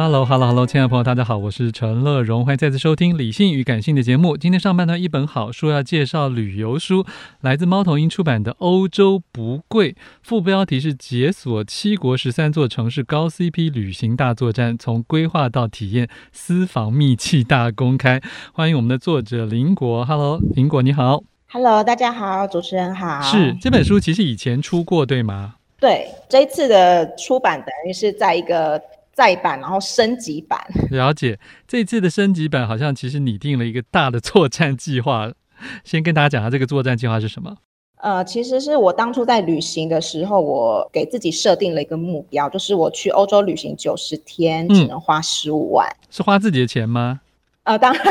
Hello，Hello，Hello，hello, hello, 亲爱的朋友，大家好，我是陈乐融，欢迎再次收听《理性与感性》的节目。今天上半段一本好书要介绍旅游书，来自猫头鹰出版的《欧洲不贵》，副标题是“解锁七国十三座城市高 CP 旅行大作战，从规划到体验，私房秘籍大公开”。欢迎我们的作者林果，Hello，林果你好，Hello，大家好，主持人好。是这本书其实以前出过，对吗？对，这一次的出版等于是在一个。再版，然后升级版。了解，这次的升级版好像其实拟定了一个大的作战计划。先跟大家讲下这个作战计划是什么？呃，其实是我当初在旅行的时候，我给自己设定了一个目标，就是我去欧洲旅行九十天，只能花十五万。嗯，是花自己的钱吗？呃，当然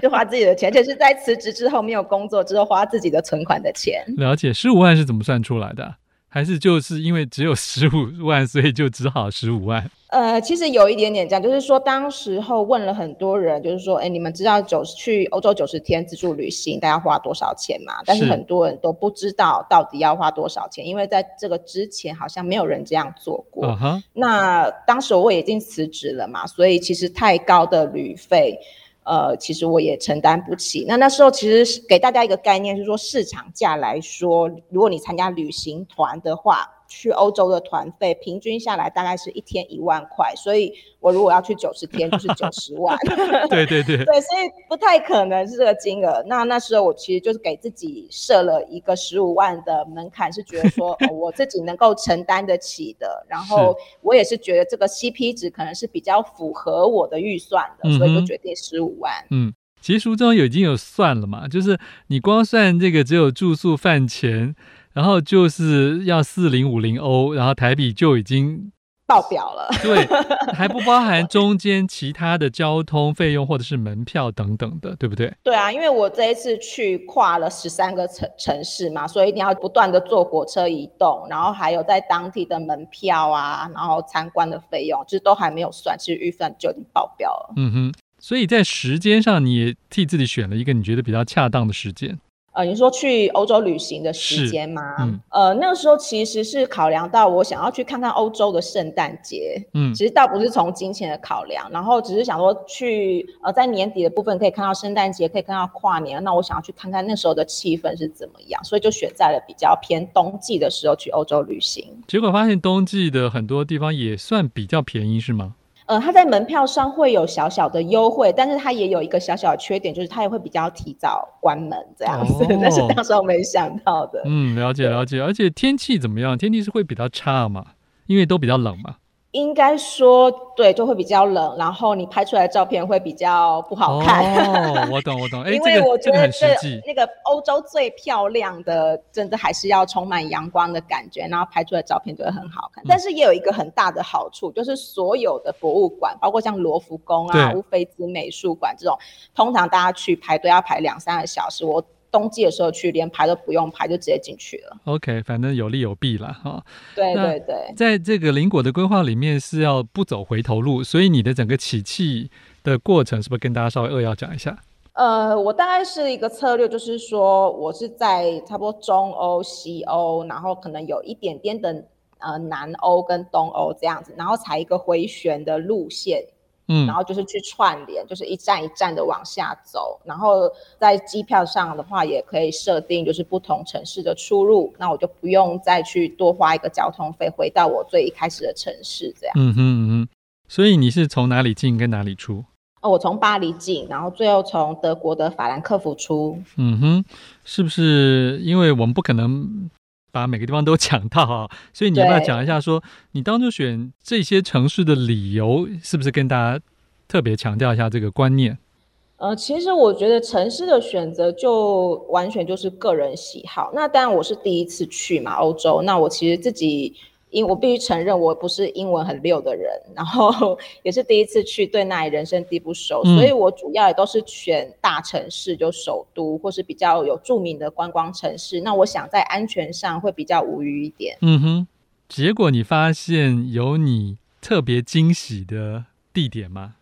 就花自己的钱，而且是在辞职之后没有工作之后花自己的存款的钱。了解，十五万是怎么算出来的？还是就是因为只有十五万，所以就只好十五万？呃，其实有一点点这样，就是说，当时候问了很多人，就是说，哎，你们知道九十去欧洲九十天自助旅行大概花多少钱吗？但是很多人都不知道到底要花多少钱，因为在这个之前好像没有人这样做过。Uh -huh. 那当时我已经辞职了嘛，所以其实太高的旅费。呃，其实我也承担不起。那那时候其实给大家一个概念，是说市场价来说，如果你参加旅行团的话。去欧洲的团费平均下来大概是一天一万块，所以我如果要去九十天就是九十万。对对对，对，所以不太可能是这个金额。那那时候我其实就是给自己设了一个十五万的门槛，是觉得说、哦、我自己能够承担得起的。然后我也是觉得这个 CP 值可能是比较符合我的预算的，所以就决定十五万。嗯，其实书中有已经有算了嘛，就是你光算这个只有住宿饭钱。然后就是要四零五零欧，然后台币就已经爆表了。对，还不包含中间其他的交通费用或者是门票等等的，对不对？对啊，因为我这一次去跨了十三个城城市嘛，所以一定要不断的坐火车移动，然后还有在当地的门票啊，然后参观的费用，其实都还没有算，其实预算就已经爆表了。嗯哼，所以在时间上，你也替自己选了一个你觉得比较恰当的时间。呃，你说去欧洲旅行的时间吗？嗯，呃，那个时候其实是考量到我想要去看看欧洲的圣诞节，嗯，其实倒不是从金钱的考量，然后只是想说去，呃，在年底的部分可以看到圣诞节，可以看到跨年，那我想要去看看那时候的气氛是怎么样，所以就选在了比较偏冬季的时候去欧洲旅行。结果发现冬季的很多地方也算比较便宜，是吗？呃，它在门票上会有小小的优惠，但是它也有一个小小的缺点，就是它也会比较提早关门这样子，那、哦、是当时我没想到的。嗯，了解了解，而且天气怎么样？天气是会比较差嘛，因为都比较冷嘛。应该说，对，就会比较冷，然后你拍出来的照片会比较不好看。哦，我懂，我懂。哎，因为我觉得这个这个、那个欧洲最漂亮的，真的还是要充满阳光的感觉，然后拍出来的照片就会很好看。嗯、但是也有一个很大的好处，就是所有的博物馆，包括像罗浮宫啊、乌菲兹美术馆这种，通常大家去排队要排两三个小时。我冬季的时候去，连排都不用排，就直接进去了。OK，反正有利有弊了哈。对对对，在这个林果的规划里面是要不走回头路，所以你的整个起气的过程是不是跟大家稍微扼要讲一下？呃，我大概是一个策略，就是说我是在差不多中欧、西欧，然后可能有一点点的呃南欧跟东欧这样子，然后踩一个回旋的路线。嗯，然后就是去串联，就是一站一站的往下走，然后在机票上的话，也可以设定就是不同城市的出入，那我就不用再去多花一个交通费回到我最一开始的城市这样。嗯哼嗯哼，所以你是从哪里进跟哪里出？哦，我从巴黎进，然后最后从德国的法兰克福出。嗯哼，是不是因为我们不可能？把每个地方都讲到啊，所以你要不要讲一下说，说你当初选这些城市的理由，是不是跟大家特别强调一下这个观念？呃，其实我觉得城市的选择就完全就是个人喜好。那当然我是第一次去嘛，欧洲，那我其实自己。因我必须承认，我不是英文很溜的人，然后也是第一次去，对那里人生地不熟，嗯、所以我主要也都是选大城市，就首都或是比较有著名的观光城市。那我想在安全上会比较无虞一点。嗯哼，结果你发现有你特别惊喜的地点吗？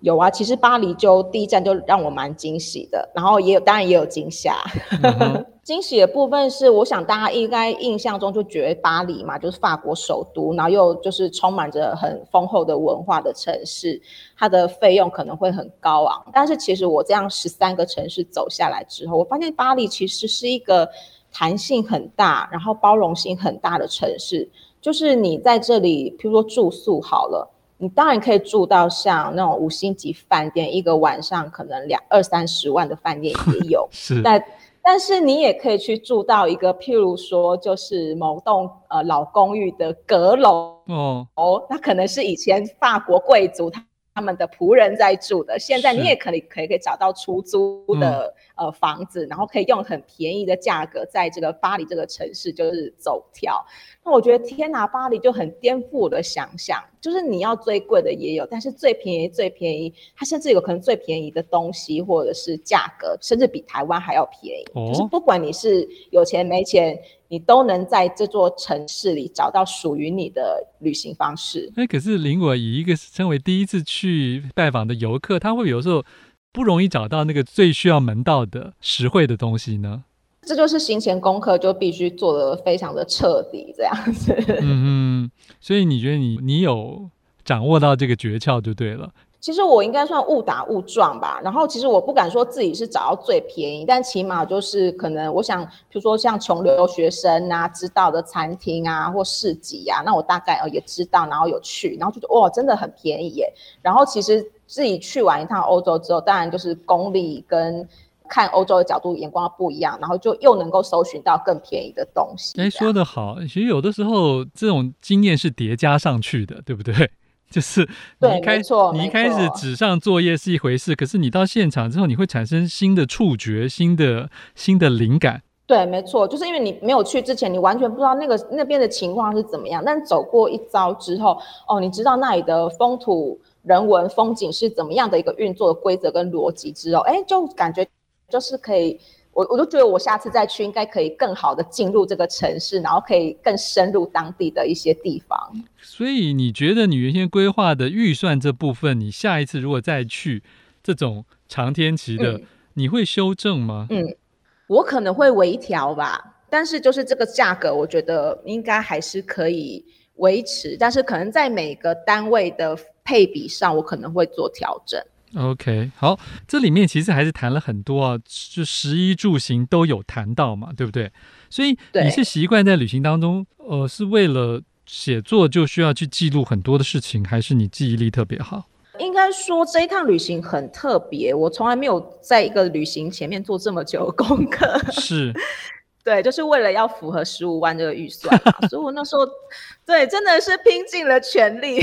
有啊，其实巴黎就第一站就让我蛮惊喜的，然后也有当然也有惊吓。嗯 惊喜的部分是，我想大家应该印象中就觉得巴黎嘛，就是法国首都，然后又就是充满着很丰厚的文化的城市，它的费用可能会很高昂。但是其实我这样十三个城市走下来之后，我发现巴黎其实是一个弹性很大，然后包容性很大的城市。就是你在这里，譬如说住宿好了，你当然可以住到像那种五星级饭店，一个晚上可能两二三十万的饭店也有。是，但但是你也可以去住到一个，譬如说，就是某栋呃老公寓的阁楼哦哦，那可能是以前法国贵族他他们的仆人在住的，现在你也可以可以可以找到出租的。呃，房子，然后可以用很便宜的价格，在这个巴黎这个城市就是走跳。那我觉得天哪，巴黎就很颠覆我的想象，就是你要最贵的也有，但是最便宜最便宜，它甚至有可能最便宜的东西或者是价格，甚至比台湾还要便宜。哦、就是不管你是有钱没钱，你都能在这座城市里找到属于你的旅行方式。哎，可是林果以一个身为第一次去拜访的游客，他会有时候。不容易找到那个最需要门道的实惠的东西呢？这就是行前功课，就必须做的非常的彻底，这样子。嗯嗯，所以你觉得你你有掌握到这个诀窍就对了。其实我应该算误打误撞吧。然后其实我不敢说自己是找到最便宜，但起码就是可能我想，比如说像穷留学生啊，知道的餐厅啊或市集啊，那我大概哦也知道，然后有去，然后就觉得哇，真的很便宜耶。然后其实。自己去完一趟欧洲之后，当然就是功力跟看欧洲的角度眼光不一样，然后就又能够搜寻到更便宜的东西。哎，说得好，其实有的时候这种经验是叠加上去的，对不对？就是你一开始你一开始纸上作业是一回事，可是你到现场之后，你会产生新的触觉、新的新的灵感。对，没错，就是因为你没有去之前，你完全不知道那个那边的情况是怎么样，但走过一遭之后，哦，你知道那里的风土。人文风景是怎么样的一个运作的规则跟逻辑之后，哎，就感觉就是可以，我我都觉得我下次再去应该可以更好的进入这个城市，然后可以更深入当地的一些地方。所以你觉得你原先规划的预算这部分，你下一次如果再去这种长天期的，嗯、你会修正吗？嗯，我可能会微调吧，但是就是这个价格，我觉得应该还是可以维持，但是可能在每个单位的。配比上，我可能会做调整。OK，好，这里面其实还是谈了很多啊，就食衣住行都有谈到嘛，对不对？所以你是习惯在旅行当中，呃，是为了写作就需要去记录很多的事情，还是你记忆力特别好？应该说这一趟旅行很特别，我从来没有在一个旅行前面做这么久的功课。是。对，就是为了要符合十五万这个预算嘛，所以我那时候对真的是拼尽了全力。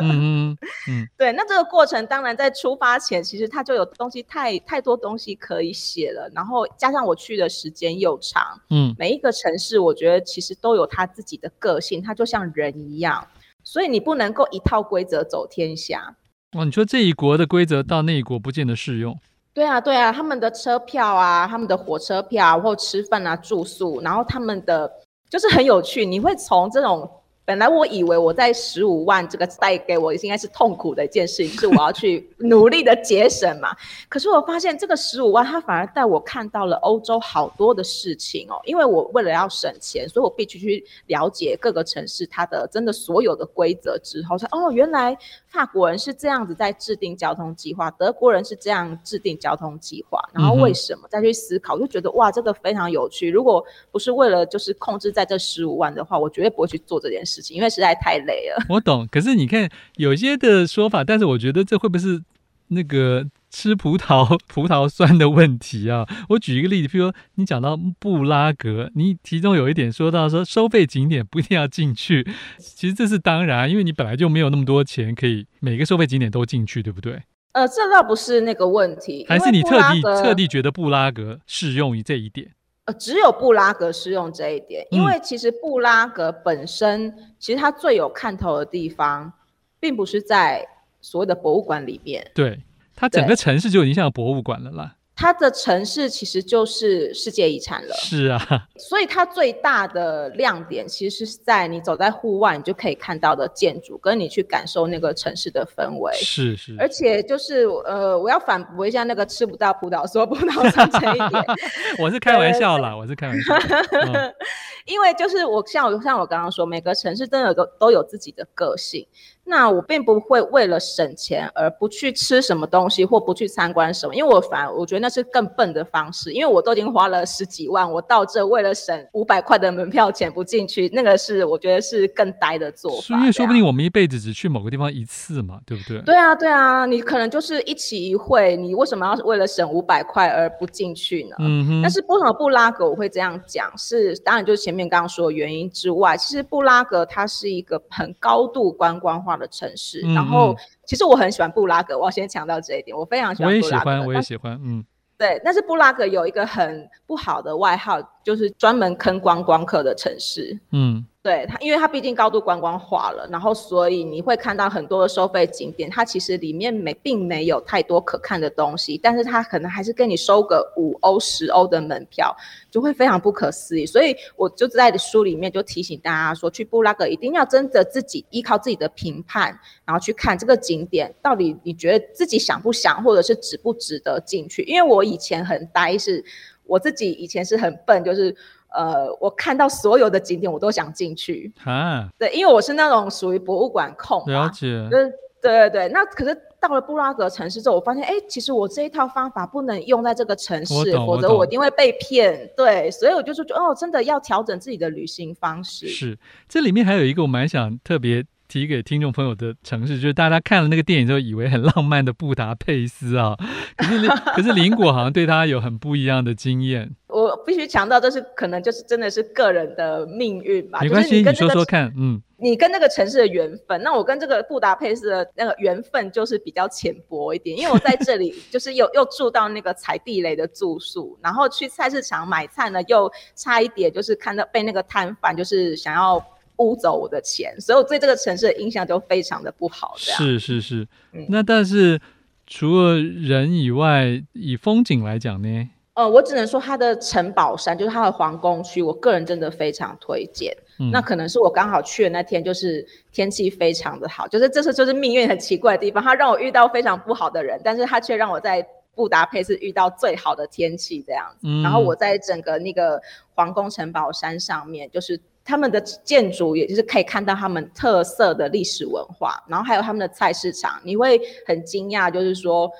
嗯嗯，对，那这个过程当然在出发前，其实它就有东西太太多东西可以写了，然后加上我去的时间又长，嗯，每一个城市我觉得其实都有它自己的个性，它就像人一样，所以你不能够一套规则走天下。哦，你说这一国的规则到那一国不见得适用。对啊，对啊，他们的车票啊，他们的火车票或吃饭啊、住宿，然后他们的就是很有趣。你会从这种本来我以为我在十五万这个带给我应该是痛苦的一件事情，是我要去努力的节省嘛。可是我发现这个十五万，它反而带我看到了欧洲好多的事情哦。因为我为了要省钱，所以我必须去了解各个城市它的真的所有的规则之后，说哦，原来法国人是这样子在制定交通计划，德国人是这样制定交通计划，然后为什么再去思考，就觉得哇，这个非常有趣。如果不是为了就是控制在这十五万的话，我绝对不会去做这件事。事情，因为实在太累了。我懂，可是你看有些的说法，但是我觉得这会不会是那个吃葡萄 葡萄酸的问题啊？我举一个例子，譬如说你讲到布拉格，你其中有一点说到说收费景点不一定要进去，其实这是当然，因为你本来就没有那么多钱可以每个收费景点都进去，对不对？呃，这倒不是那个问题，还是你特地特地觉得布拉格适用于这一点？呃，只有布拉格适用这一点，因为其实布拉格本身，嗯、其实它最有看头的地方，并不是在所谓的博物馆里面，对，它整个城市就已经像博物馆了啦。它的城市其实就是世界遗产了，是啊，所以它最大的亮点其实是在你走在户外，你就可以看到的建筑，跟你去感受那个城市的氛围，是是，而且就是呃，我要反驳一下那个吃不到葡萄说葡萄酸这一点，我是开玩笑啦，我是开玩笑，嗯、因为就是我像我像我刚刚说，每个城市真的都都有自己的个性。那我并不会为了省钱而不去吃什么东西或不去参观什么，因为我反而我觉得那是更笨的方式，因为我都已经花了十几万，我到这为了省五百块的门票钱不进去，那个是我觉得是更呆的做法。因为说不定我们一辈子只去某个地方一次嘛，对不对？对啊，对啊，你可能就是一期一会，你为什么要为了省五百块而不进去呢？嗯哼。但是为什么布拉格我会这样讲？是当然就是前面刚刚说的原因之外，其实布拉格它是一个很高度观光化的城市，嗯、然后其实我很喜欢布拉格，我要先强调这一点，我非常喜欢布拉格。我也喜欢，我也喜欢，嗯，对。但是布拉格有一个很不好的外号，就是专门坑观光客的城市，嗯。对它，因为它毕竟高度观光化了，然后所以你会看到很多的收费景点，它其实里面没并没有太多可看的东西，但是它可能还是跟你收个五欧十欧的门票，就会非常不可思议。所以我就在书里面就提醒大家说，去布拉格一定要真的自己依靠自己的评判，然后去看这个景点到底你觉得自己想不想，或者是值不值得进去。因为我以前很呆，是我自己以前是很笨，就是。呃，我看到所有的景点，我都想进去啊。对，因为我是那种属于博物馆控嘛。了解。就是对对对，那可是到了布拉格城市之后，我发现，哎，其实我这一套方法不能用在这个城市，否则我一定会被骗。对，所以我就说，哦，真的要调整自己的旅行方式。是，这里面还有一个我蛮想特别提给听众朋友的城市，就是大家看了那个电影之后，以为很浪漫的布达佩斯啊，可是 可是林果好像对他有很不一样的经验。我必须强调，这是可能就是真的是个人的命运吧。没关系，你，你说说看，嗯，你跟那个城市的缘分。那我跟这个布达佩斯的那个缘分就是比较浅薄一点，因为我在这里 就是又又住到那个踩地雷的住宿，然后去菜市场买菜呢，又差一点就是看到被那个摊贩就是想要。污走我的钱，所以我对这个城市的印象就非常的不好。是是是，嗯、那但是除了人以外，以风景来讲呢？呃，我只能说它的城堡山，就是它的皇宫区，我个人真的非常推荐。嗯、那可能是我刚好去的那天，就是天气非常的好，就是这是就是命运很奇怪的地方，它让我遇到非常不好的人，但是它却让我在布达佩斯遇到最好的天气这样子。嗯、然后我在整个那个皇宫城堡山上面，就是。他们的建筑，也就是可以看到他们特色的历史文化，然后还有他们的菜市场，你会很惊讶，就是说，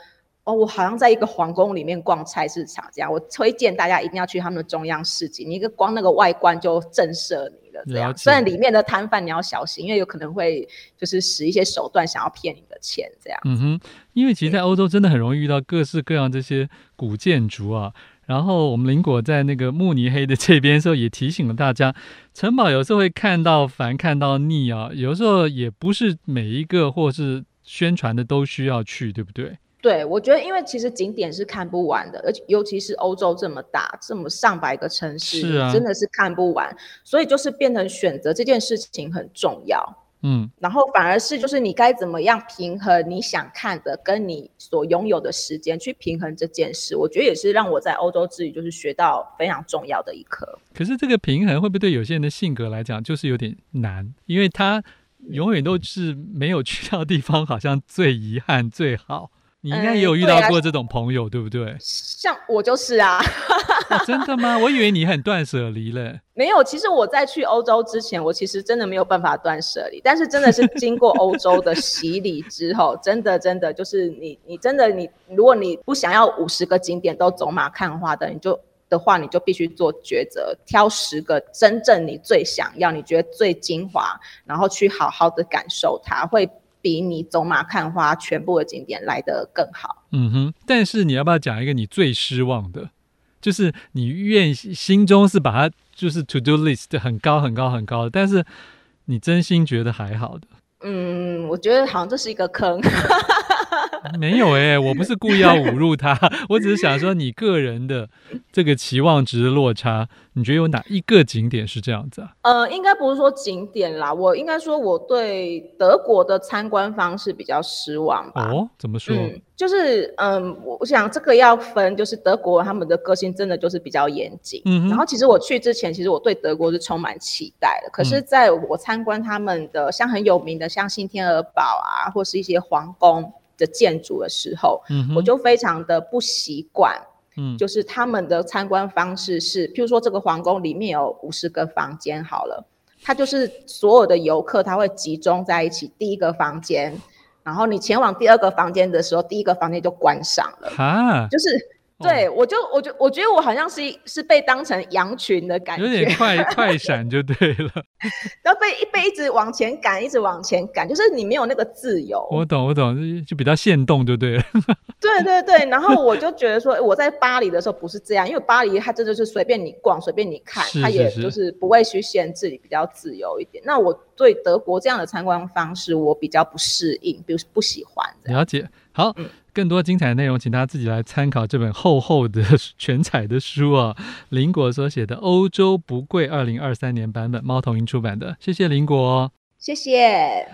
哦，我好像在一个皇宫里面逛菜市场这样。我推荐大家一定要去他们的中央市集，你一个光那个外观就震慑你了。这样。虽然里面的摊贩你要小心，因为有可能会就是使一些手段想要骗你的钱这样。嗯哼，因为其实，在欧洲真的很容易遇到各式各样这些古建筑啊。然后我们林果在那个慕尼黑的这边的时候，也提醒了大家，城堡有时候会看到烦、看到腻啊，有时候也不是每一个或是宣传的都需要去，对不对？对，我觉得因为其实景点是看不完的，而且尤其是欧洲这么大，这么上百个城市，是啊，真的是看不完，所以就是变成选择这件事情很重要。嗯，然后反而是就是你该怎么样平衡你想看的跟你所拥有的时间去平衡这件事，我觉得也是让我在欧洲之旅就是学到非常重要的一课。可是这个平衡会不会对有些人的性格来讲就是有点难？因为他永远都是没有去到的地方，好像最遗憾最好。你应该也有遇到过这种朋友，嗯对，啊、对不对？像我就是啊、哦。真的吗？我以为你很断舍离了。没有，其实我在去欧洲之前，我其实真的没有办法断舍离。但是真的是经过欧洲的洗礼之后，真的真的就是你你真的你，如果你不想要五十个景点都走马看花的，你就的话，你就必须做抉择，挑十个真正你最想要、你觉得最精华，然后去好好的感受它，会。比你走马看花全部的景点来得更好。嗯哼，但是你要不要讲一个你最失望的？就是你愿心中是把它就是 to do list 很高很高很高的，但是你真心觉得还好的。嗯，我觉得好像这是一个坑。没有哎、欸，我不是故意要侮辱他，我只是想说你个人的这个期望值的落差，你觉得有哪一个景点是这样子啊？呃，应该不是说景点啦，我应该说我对德国的参观方式比较失望吧。哦，怎么说？嗯，就是嗯，我想这个要分，就是德国他们的个性真的就是比较严谨。嗯，然后其实我去之前，其实我对德国是充满期待的。可是在我参观他们的像很有名的像新天鹅堡啊，或是一些皇宫。的建筑的时候，嗯，我就非常的不习惯，嗯，就是他们的参观方式是，譬如说这个皇宫里面有五十个房间，好了，它就是所有的游客他会集中在一起第一个房间，然后你前往第二个房间的时候，第一个房间就关上了，啊，就是。对，我就我就我觉得我好像是是被当成羊群的感觉，有点快 快闪就对了，然后被一被一直往前赶，一直往前赶，就是你没有那个自由。我懂我懂，就比较限动就对了。对对对，然后我就觉得说，我在巴黎的时候不是这样，因为巴黎它这就是随便你逛，随便你看，它也就是不会去限制你，比较自由一点。那我对德国这样的参观方式，我比较不适应，比如不喜欢。了解，好。嗯更多精彩内容，请大家自己来参考这本厚厚的全彩的书啊，林果所写的《欧洲不贵》，二零二三年版本，猫头鹰出版的。谢谢林果，谢谢。